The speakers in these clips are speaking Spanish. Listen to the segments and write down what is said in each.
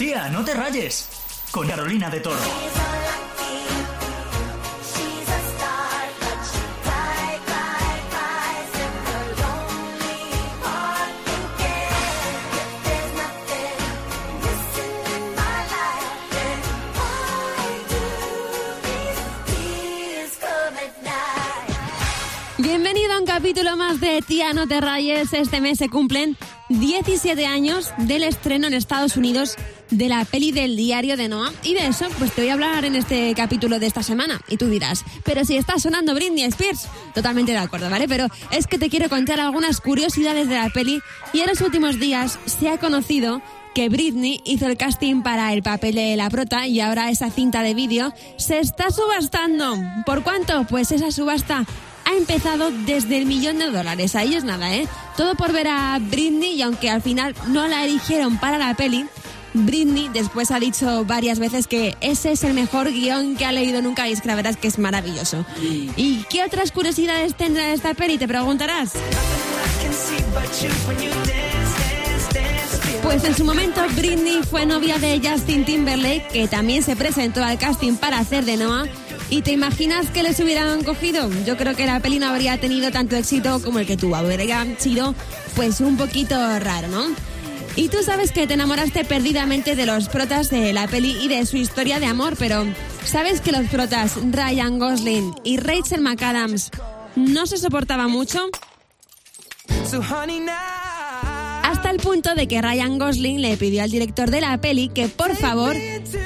Tía, no te rayes. Con Carolina de Toro. Bienvenido a un capítulo más de Tía No Te Rayes. Este mes se cumplen 17 años del estreno en Estados Unidos de la peli del diario de Noah. Y de eso, pues te voy a hablar en este capítulo de esta semana. Y tú dirás, pero si está sonando Britney Spears. Totalmente de acuerdo, ¿vale? Pero es que te quiero contar algunas curiosidades de la peli. Y en los últimos días se ha conocido que Britney hizo el casting para el papel de la prota y ahora esa cinta de vídeo se está subastando. ¿Por cuánto? Pues esa subasta ha empezado desde el millón de dólares. Ahí es nada, ¿eh? Todo por ver a Britney y aunque al final no la eligieron para la peli, Britney después ha dicho varias veces que ese es el mejor guion que ha leído nunca y es que la verdad es que es maravilloso. ¿Y qué otras curiosidades tendrá esta peli? Te preguntarás. Pues en su momento Britney fue novia de Justin Timberlake, que también se presentó al casting para hacer de Noah. ¿Y te imaginas que les hubieran cogido? Yo creo que la peli no habría tenido tanto éxito como el que tuvo. Habría sido pues un poquito raro, ¿no? Y tú sabes que te enamoraste perdidamente de los protas de la peli y de su historia de amor, pero ¿sabes que los protas Ryan Gosling y Rachel McAdams no se soportaban mucho? Hasta el punto de que Ryan Gosling le pidió al director de la peli que por favor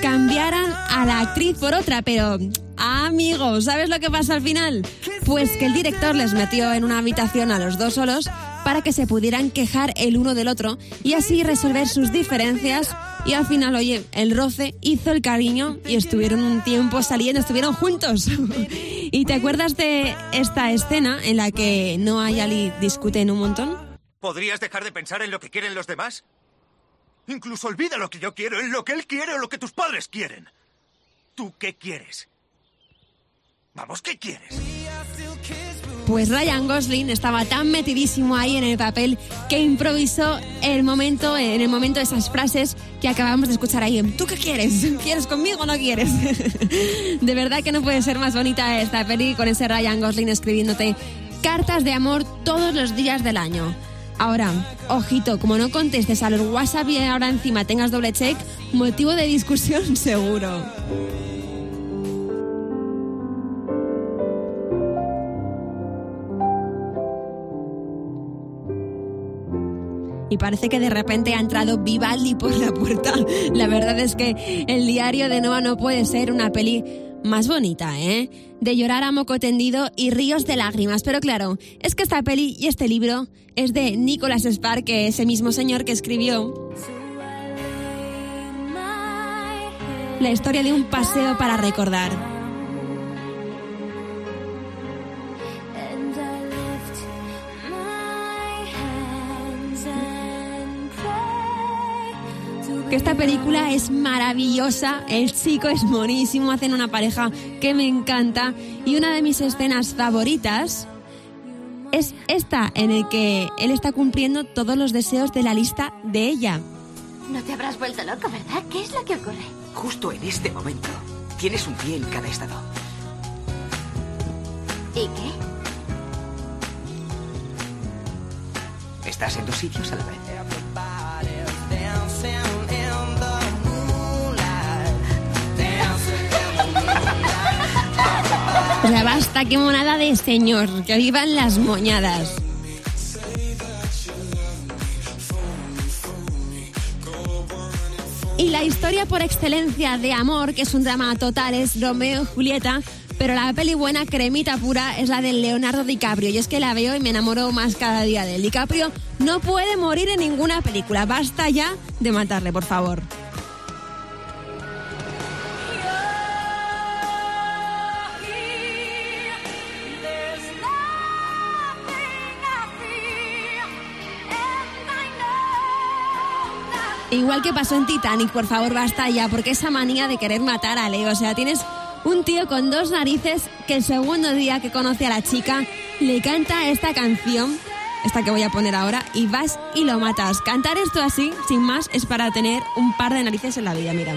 cambiaran a la actriz por otra, pero amigo, ¿sabes lo que pasa al final? Pues que el director les metió en una habitación a los dos solos para que se pudieran quejar el uno del otro y así resolver sus diferencias y al final, oye, el roce hizo el cariño y estuvieron un tiempo saliendo, estuvieron juntos. ¿Y te acuerdas de esta escena en la que Noah y Ali discuten un montón? ¿Podrías dejar de pensar en lo que quieren los demás? Incluso olvida lo que yo quiero, en lo que él quiere o lo que tus padres quieren. ¿Tú qué quieres? Vamos, ¿qué quieres? Pues Ryan Gosling estaba tan metidísimo ahí en el papel que improvisó el momento, en el momento esas frases que acabamos de escuchar ahí. ¿Tú qué quieres? ¿Quieres conmigo o no quieres? De verdad que no puede ser más bonita esta peli con ese Ryan Gosling escribiéndote cartas de amor todos los días del año. Ahora, ojito, como no contestes a los WhatsApp y ahora encima tengas doble check, motivo de discusión seguro. Y parece que de repente ha entrado Vivaldi por la puerta. La verdad es que el diario de Noah no puede ser una peli más bonita, ¿eh? De llorar a moco tendido y ríos de lágrimas. Pero claro, es que esta peli y este libro es de Nicholas Spark, ese mismo señor que escribió la historia de un paseo para recordar. Que esta película es maravillosa, el chico es monísimo, hacen una pareja que me encanta y una de mis escenas favoritas es esta en el que él está cumpliendo todos los deseos de la lista de ella. No te habrás vuelto loco, ¿verdad? ¿Qué es lo que ocurre? Justo en este momento, tienes un pie en cada estado. ¿Y qué? Estás en dos sitios a la vez. O sea, basta, qué monada de señor, que vivan las moñadas. Y la historia por excelencia de amor, que es un drama total, es Romeo y Julieta, pero la peli buena, cremita pura, es la de Leonardo DiCaprio. Y es que la veo y me enamoro más cada día de él. DiCaprio no puede morir en ninguna película. Basta ya de matarle, por favor. Igual que pasó en Titanic, por favor, basta ya, porque esa manía de querer matar a Leo, o sea, tienes un tío con dos narices que el segundo día que conoce a la chica le canta esta canción esta que voy a poner ahora, y vas y lo matas. Cantar esto así, sin más, es para tener un par de narices en la vida, mira.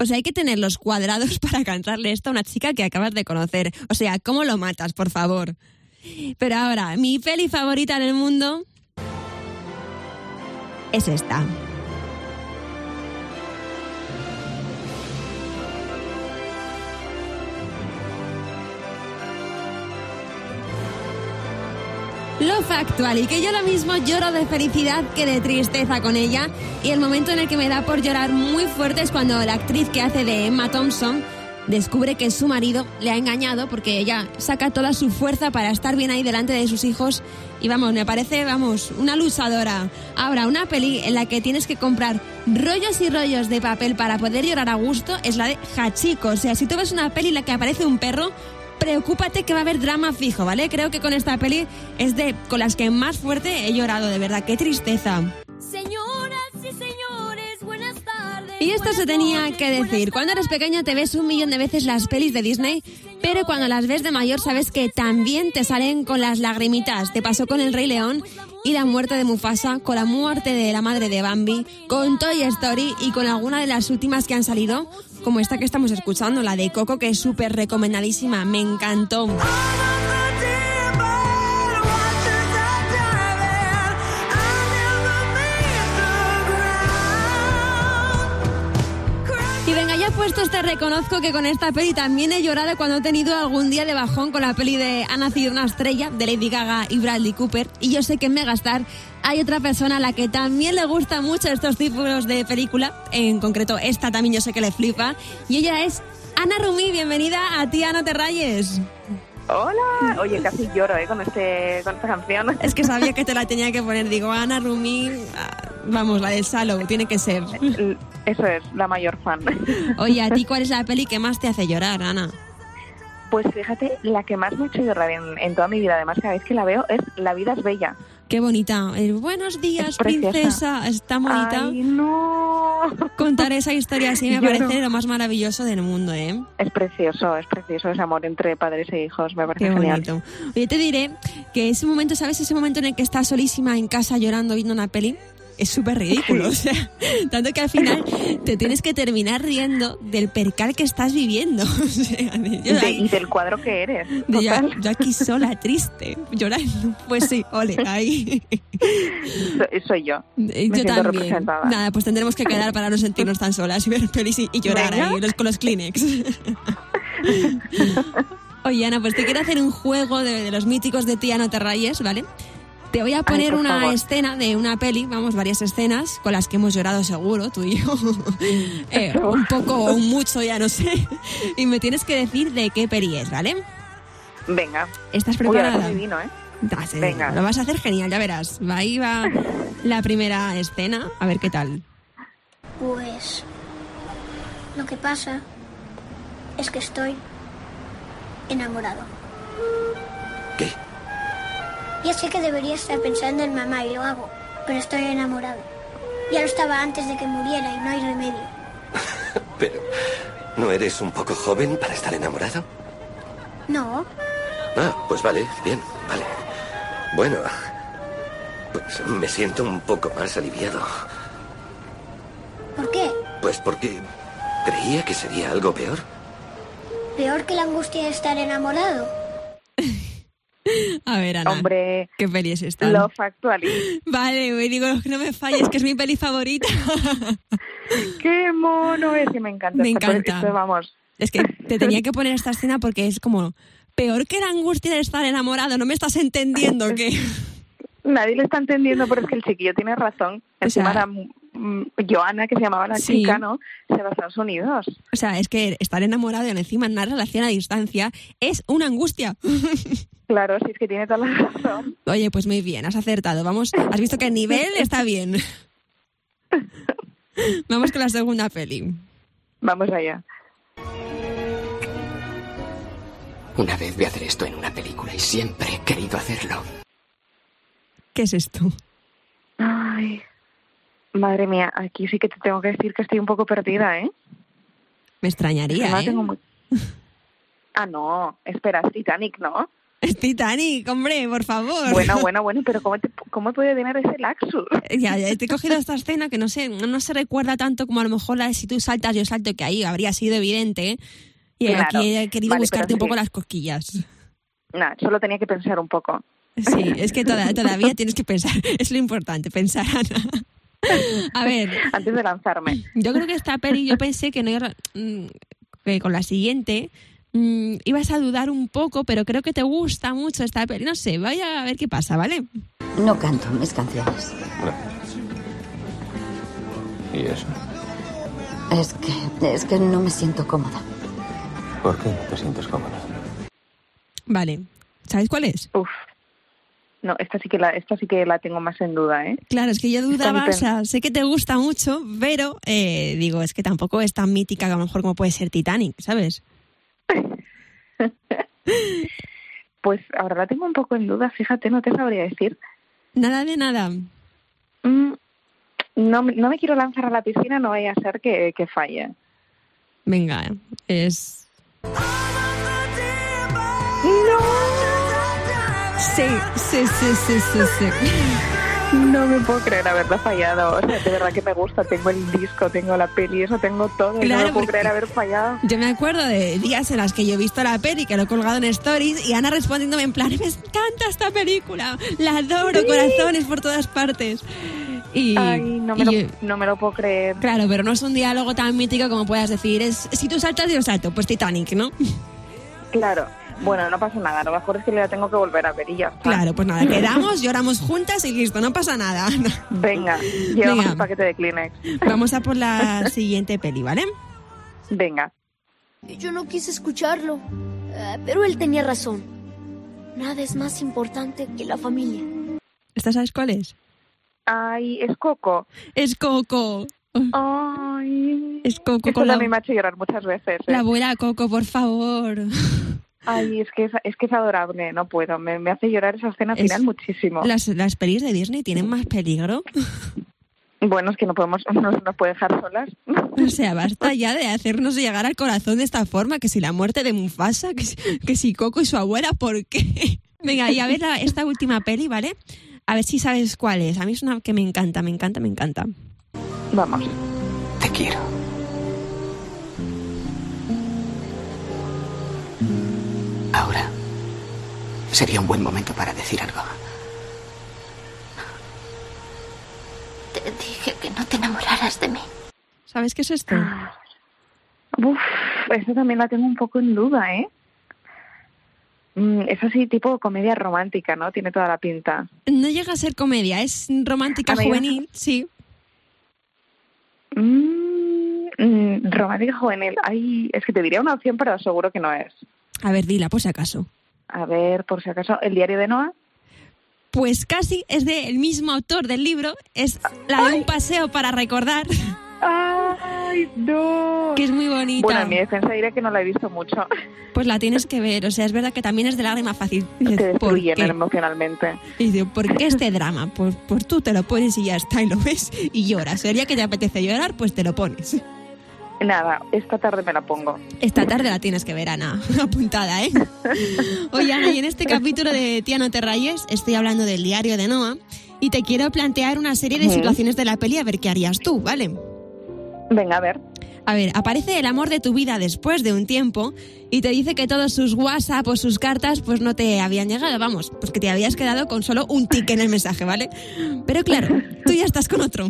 O sea, hay que tener los cuadrados para cantarle esto a una chica que acabas de conocer. O sea, ¿cómo lo matas, por favor? Pero ahora, mi peli favorita en el mundo es esta. Lo factual y que yo lo mismo lloro de felicidad que de tristeza con ella y el momento en el que me da por llorar muy fuerte es cuando la actriz que hace de Emma Thompson descubre que su marido le ha engañado porque ella saca toda su fuerza para estar bien ahí delante de sus hijos y vamos, me parece, vamos, una luchadora. Ahora, una peli en la que tienes que comprar rollos y rollos de papel para poder llorar a gusto es la de Hachiko. O sea, si tú ves una peli en la que aparece un perro, preocúpate que va a haber drama fijo, ¿vale? Creo que con esta peli es de con las que más fuerte he llorado, de verdad, qué tristeza. Señoras y señores, buenas tardes. Y esto se tenía que decir. Cuando eres pequeño te ves un millón de veces las pelis de Disney, pero cuando las ves de mayor sabes que también te salen con las lagrimitas. Te pasó con El Rey León y la muerte de Mufasa, con la muerte de la madre de Bambi, con Toy Story y con alguna de las últimas que han salido, como esta que estamos escuchando, la de Coco, que es súper recomendadísima. Me encantó. Te reconozco que con esta peli también he llorado cuando he tenido algún día de bajón con la peli de Ha nacido una estrella de Lady Gaga y Bradley Cooper. Y yo sé que en Megastar hay otra persona a la que también le gusta mucho estos tipos de película. En concreto, esta también yo sé que le flipa. Y ella es Ana Rumi. Bienvenida a Tía No Te Rayes. Hola, oye, casi lloro ¿eh? con, este, con esta canción. Es que sabía que te la tenía que poner. Digo, Ana Rumi, ah, vamos, la del Salo, tiene que ser. Eso es, la mayor fan. Oye, ¿a ti cuál es la peli que más te hace llorar, Ana? Pues fíjate, la que más me ha hecho llorar en, en toda mi vida, además cada vez que la veo, es La vida es bella. Qué bonita. El buenos días, Es princesa. Está bonita. Ay, no. Contar esa historia así me parece lo más maravilloso del mundo, ¿eh? Es precioso, es precioso ese amor entre padres e hijos, me parece Qué genial. bonito. Oye, te diré que ese momento, ¿sabes? Ese momento en el que estás solísima en casa llorando viendo una peli. Es súper ridículo, o sea, tanto que al final te tienes que terminar riendo del percal que estás viviendo. O sea, yo De- y del cuadro que eres. de yo, aquí sola, triste, llorando. Pues sí, ole, ahí. So- Soy yo. Eh, Me Yo también. Nada, pues tendremos que quedar para no sentirnos tan solas y ver pelis y, y llorar Venga. ahí los- con los Kleenex. Oye, Ana, pues te quiero hacer un juego de, de los míticos de Tía No Te Rayes, ¿vale? Te voy a poner una favor. escena de una peli, vamos, varias escenas con las que hemos llorado seguro, tú y yo. Eh, un poco o mucho, ya no sé. Y me tienes que decir de qué peli es, ¿vale? Venga. ¿Estás Uy, preparada? divino, ¿eh? Ah, Venga. Lo vas a hacer genial, ya verás. Va, Ahí va la primera escena, a ver qué tal. Pues lo que pasa es que estoy enamorado. ¿Qué? Ya sé que debería estar pensando en mamá y lo hago, pero estoy enamorado. Ya lo estaba antes de que muriera y no hay remedio. Pero, ¿no eres un poco joven para estar enamorado? No, Ah, pues vale, bien, vale. Bueno, pues me siento un poco más aliviado. ¿por qué? Pues porque creía que sería algo peor. Peor que la angustia de estar enamorado. A ver, Ana. Hombre, ¿Qué peli es esta? Love Actually. Vale, me digo, no me falles, que es mi peli favorita. Qué mono es, que me encanta. Me encanta. esto, vamos, Es que te tenía que poner esta escena porque es como peor que la angustia de estar enamorado. No me estás entendiendo que. nadie lo está entendiendo, pero es que el chiquillo tiene razón. O Encima sea- mm, Joana, que se llamaba la Sí. chica, ¿no? Se va a Estados Unidos. O sea, es que estar enamorado y encima en una relación a distancia es una angustia. Claro, sí, es que tiene toda la razón. Oye, pues muy bien, has acertado. Vamos, has visto que el nivel está bien. Vamos con la segunda peli. Vamos allá. Una vez vi hacer esto en una película y siempre he querido hacerlo. ¿Qué es esto? Ay. Madre mía, aquí sí que te tengo que decir que estoy un poco perdida, ¿eh? Me extrañaría, No ¿eh? tengo muy- Ah, no, espera, es Titanic, ¿no? Es Titanic, hombre, por favor. Bueno, bueno, bueno, pero ¿cómo, te, cómo he podido tener ese laxus? Ya, ya te he cogido esta escena que no sé, no, se recuerda tanto como a lo mejor la de si tú saltas, yo salto, que ahí habría sido evidente. ¿eh? Y Claro. aquí he querido Vale, buscarte un poco las cosquillas. Nah, solo tenía que pensar un poco. Sí, es que toda- todavía tienes que pensar, es lo importante, pensar, Ana. A ver, Antes de lanzarme. yo creo que esta peli, yo pensé que no iba, mm, que con la siguiente mm, ibas a dudar un poco, pero creo que te gusta mucho esta peli. No sé, vaya a ver qué pasa, ¿vale? No canto mis canciones. ¿Y eso? Es que, es que no me siento cómoda. ¿Por qué no te sientes cómoda? Vale. ¿Sabes cuál es? Uf. No, esta sí que la, esta sí que la tengo más en duda, ¿eh? Claro, es que yo dudaba, o sea, sé que te gusta mucho, pero eh, digo, es que tampoco es tan mítica que a lo mejor como puede ser Titanic, ¿sabes? Pues ahora la tengo un poco en duda, fíjate, no te sabría decir. Nada de nada. Mm, no, me- no me quiero lanzar a la piscina, no vaya a ser que, que falle. Venga, es... Sí, sí, sí, sí, sí, sí. No me puedo creer haberla fallado. O sea, de verdad que me gusta. Tengo el disco, tengo la peli, eso tengo todo. y no Claro, me puedo creer haber fallado. Yo me acuerdo de días en las que yo he visto la peli, que lo he colgado en stories, y Ana respondiéndome en plan, me encanta esta película, la adoro, corazones por todas partes. Y, Ay, no me, y lo, no me lo puedo creer. Claro, pero no es un diálogo tan mítico como puedas decir, es si tú saltas yo salto, pues Titanic, ¿no? Claro. Bueno, no pasa nada. Lo mejor es que la tengo que volver a ver y ya está. Claro, pues nada, quedamos, lloramos juntas y listo, no pasa nada. Venga, llevamos Venga. un paquete de Kleenex. Vamos a por la siguiente peli, ¿vale? Venga. Yo no quise escucharlo, eh, pero él tenía razón. Nada es más importante que la familia. ¿Esta sabes cuál es? Ay, es Coco. Es Coco. Ay. Es Coco Esto con la, también me ha hecho llorar muchas veces. ¿eh? la abuela Coco, por favor. Ay, es que es, es que es adorable. No puedo. Me, me hace llorar esa escena Es- final muchísimo. Las, las pelis de Disney tienen más peligro. Bueno, es que no podemos, no nos puede dejar solas. O sea, basta ya de hacernos llegar al corazón de esta forma, que si la muerte de Mufasa, que si, que si Coco y su abuela, ¿por qué? Venga, y a ver la- esta última peli, ¿vale? A ver si sabes cuál es. A mí es una que me encanta, me encanta, me encanta. Vamos. Te quiero. Sería un buen momento para decir algo. Te dije que no te enamoraras de mí. ¿Sabes qué es esto? Uf, eso también la tengo un poco en duda, ¿eh? Mm, es así tipo comedia romántica, ¿no? Tiene toda la pinta. No llega a ser comedia, es romántica A ver. juvenil, sí. Mm, mm, romántica juvenil. Ay, es que te diría una opción, pero seguro que no es. A ver, dila, por si acaso. A ver, por si acaso, ¿El diario de Noah? Pues casi es del mismo autor del libro, es la de un paseo para recordar, ¡Ay, no! que es muy bonita. Bueno, en mi defensa diré que no la he visto mucho. Pues la tienes que ver, o sea, es verdad que también es de lágrima fácil. Dices, Te ¿por destruyen qué? emocionalmente. Y digo, ¿por qué este drama? Pues, pues tú te lo pones y ya está, y lo ves y lloras. Sería que te apetece llorar, pues te lo pones. Nada, esta tarde me la pongo. Esta tarde la tienes que ver, Ana. Apuntada, ¿eh? Oye, Ana, y en este capítulo de Tía no te rayes, estoy hablando del diario de Noah y te quiero plantear una serie de situaciones de la peli a ver qué harías tú, ¿vale? Venga, a ver. A ver, aparece el amor de tu vida después de un tiempo y te dice que todos sus WhatsApp o sus cartas pues no te habían llegado, vamos, pues que te habías quedado con solo un tic en el mensaje, ¿vale? Pero claro, tú ya estás con otro.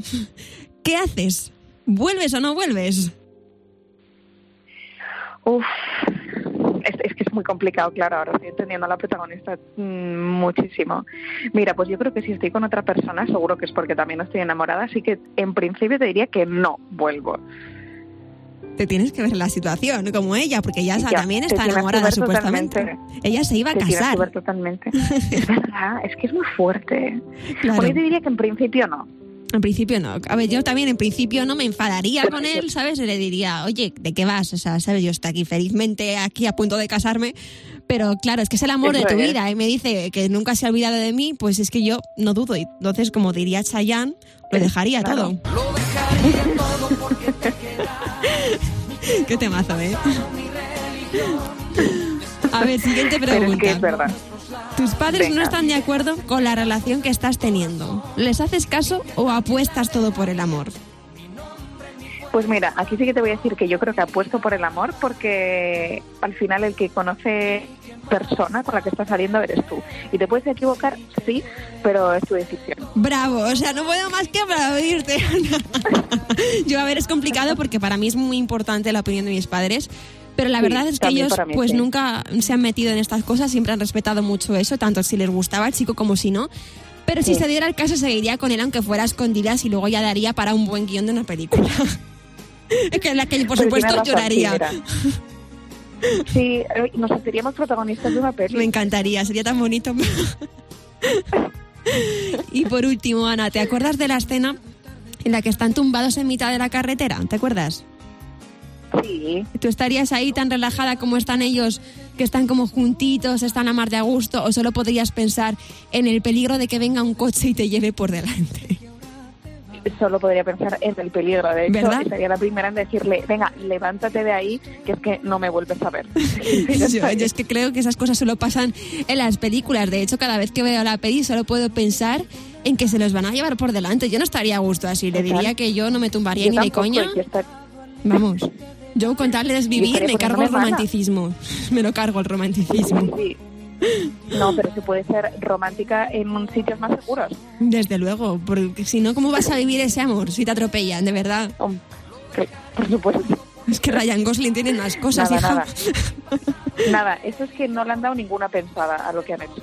¿Qué haces? ¿Vuelves o no vuelves? Uf, es, es que es muy complicado, claro, ahora estoy entendiendo a la protagonista mm, muchísimo. Mira, pues yo creo que si estoy con otra persona, seguro que es porque también estoy enamorada, así que en principio te diría que no vuelvo. Te tienes que ver la situación, como ella, porque ella Ya, también está enamorada supuestamente. totalmente. Ella se iba a Te tienes que casar. ver totalmente. es verdad, es que es muy fuerte. Claro. Bueno, yo te diría que en principio no. En principio no. A ver, yo también en principio no me enfadaría con él, ¿sabes? Y le diría, oye, ¿de qué vas? O sea, ¿sabes? Yo estoy aquí felizmente, aquí a punto de casarme. Pero claro, es que es el amor de tu es. vida. Y me dice que nunca se ha olvidado de mí, pues es que yo no dudo. Y Entonces, como diría Chayanne, lo dejaría Claro. todo. Qué temazo, ¿eh? A ver, siguiente Pero es pregunta. que es verdad. Tus padres no Venga. están de acuerdo con la relación que estás teniendo. ¿Les haces caso o apuestas todo por el amor? Pues mira, aquí sí que te voy a decir que yo creo que apuesto por el amor porque al final el que conoce persona con la que estás saliendo eres tú. Y te puedes equivocar, sí, pero es tu decisión. Bravo, o sea, no puedo más que aplaudirte. Yo, a ver, es complicado porque para mí es muy importante la opinión de mis padres. Pero la Sí, verdad es que ellos mí, pues sí. nunca se han metido en estas cosas, siempre han respetado mucho eso, tanto si les gustaba el chico como si no. Pero si Sí. se diera el caso, seguiría con él aunque fuera a escondidas y luego ya daría para un buen guion de una película. Es que en la que, por Pero supuesto, lloraría. sí, eh, nos sentiríamos protagonistas de una peli. Me encantaría, sería tan bonito. y por último, Ana, ¿te acuerdas de la escena en la que están tumbados en mitad de la carretera? ¿Te acuerdas? Sí. ¿Tú estarías ahí tan relajada como están ellos, que están como juntitos, están a mar de a gusto, o solo podrías pensar en el peligro de que venga un coche y te lleve por delante? Solo podría pensar en el peligro. De hecho, ¿Verdad? sería la primera en decirle, venga, levántate de ahí, que es que no me vuelves a ver. yo, yo es que creo que esas cosas solo pasan en las películas. De hecho, cada vez que veo la peli solo puedo pensar en que se los van a llevar por delante. Yo no estaría a gusto así. Le diría que yo no me tumbaría Yo ni de coña. estar- Vamos. Yo con tal de desvivir estaría me cargo el romanticismo. Me lo cargo el romanticismo. Sí. No, pero se puede ser romántica en sitios más seguros. Desde luego, porque si no, ¿cómo vas a vivir ese amor si te atropellan, de verdad? Que, por supuesto. Es que Ryan Gosling tiene más cosas, Nada, hija. nada. Nada, eso es que no le han dado ninguna pensada a lo que han hecho.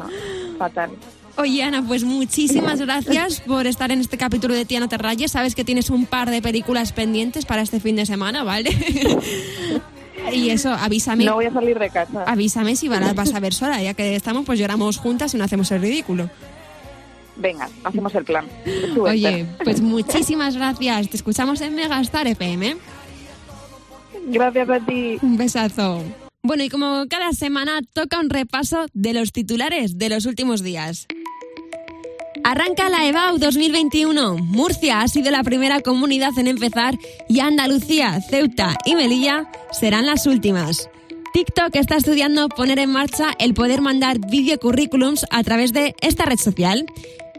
Fatal. Oye, Ana, pues muchísimas gracias por estar en este capítulo de Tía No Te Rayes. Sabes que tienes un par de películas pendientes para este fin de semana, ¿vale? y eso, avísame. No voy a salir de casa. Avísame si vas a ver sola. Ya que estamos, pues lloramos juntas y no hacemos el ridículo. Venga, hacemos el plan. Tú, Oye, Esther. pues muchísimas gracias. Te escuchamos en Megastar FM. Gracias a ti. Un besazo. Bueno, y como cada semana toca un repaso de los titulares de los últimos días. Arranca la EBAU 2021. Murcia ha sido la primera comunidad en empezar y Andalucía, Ceuta y Melilla serán las últimas. TikTok está estudiando poner en marcha el poder mandar videocurrículums a través de esta red social.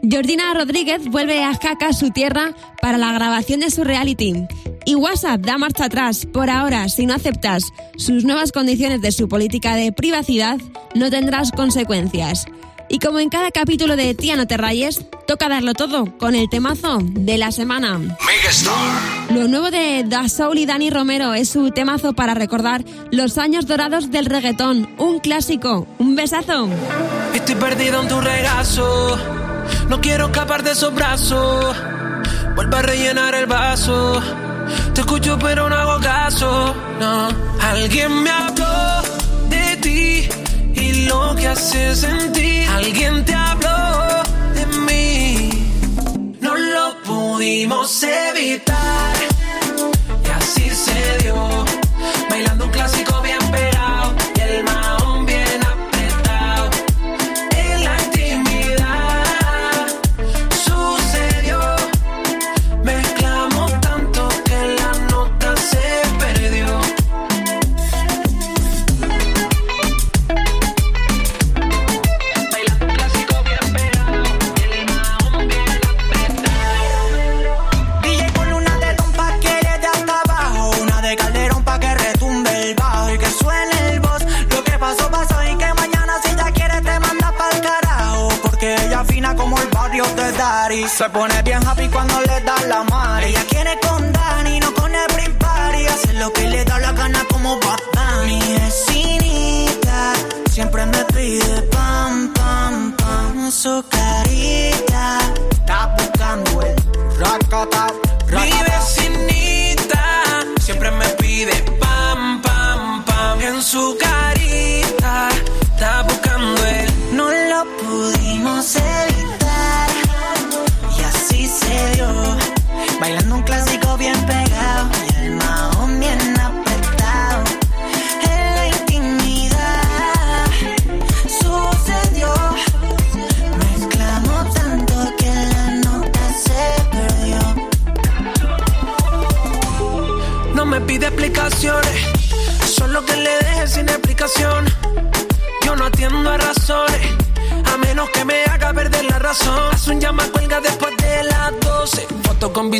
Georgina Rodríguez vuelve a Jaca, su tierra, para la grabación de su reality. Y WhatsApp da marcha atrás. Por ahora, si no aceptas sus nuevas condiciones de su política de privacidad, no tendrás consecuencias. Y como en cada capítulo de Tía No Te Rayes, toca darlo todo con el temazo de la semana. Lo nuevo de Da Soul y Dani Romero es su temazo para recordar los años dorados del reggaetón. Un clásico. Un besazo. Estoy perdido en tu regazo. No quiero escapar de esos brazos. Vuelve a rellenar el vaso. Te escucho, pero no hago caso. No. Alguien me habló lo que hace sentir. Alguien Se pone bien happy cuando le da la mari Ella quiere con Dani, no con el Party Hace lo que le da la gana como Bad Bunny Mi vecinita Siempre me pide pam, pam, pam Su carita Está buscando el Racata, Mi vecinita siempre me pide pam, pam, pam. En su carita está buscando el. No lo pudimos evitar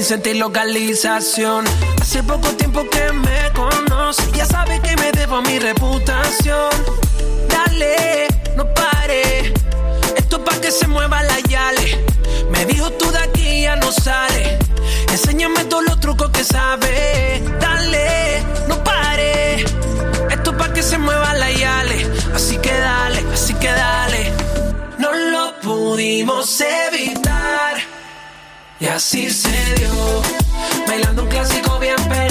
Vincent y localización. Hace poco tiempo que me conoce. Ya sabe que me debo a mi reputación. Dale, no pare. Esto es pa' que se mueva la yale. Me dijo tú de aquí ya no sale. Enséñame todos los trucos que sabe. Dale, no pare. Esto es pa' que se mueva la yale. Así que dale, así que dale. No lo pudimos evitar. Así se dio. Bailando un clásico bien perdido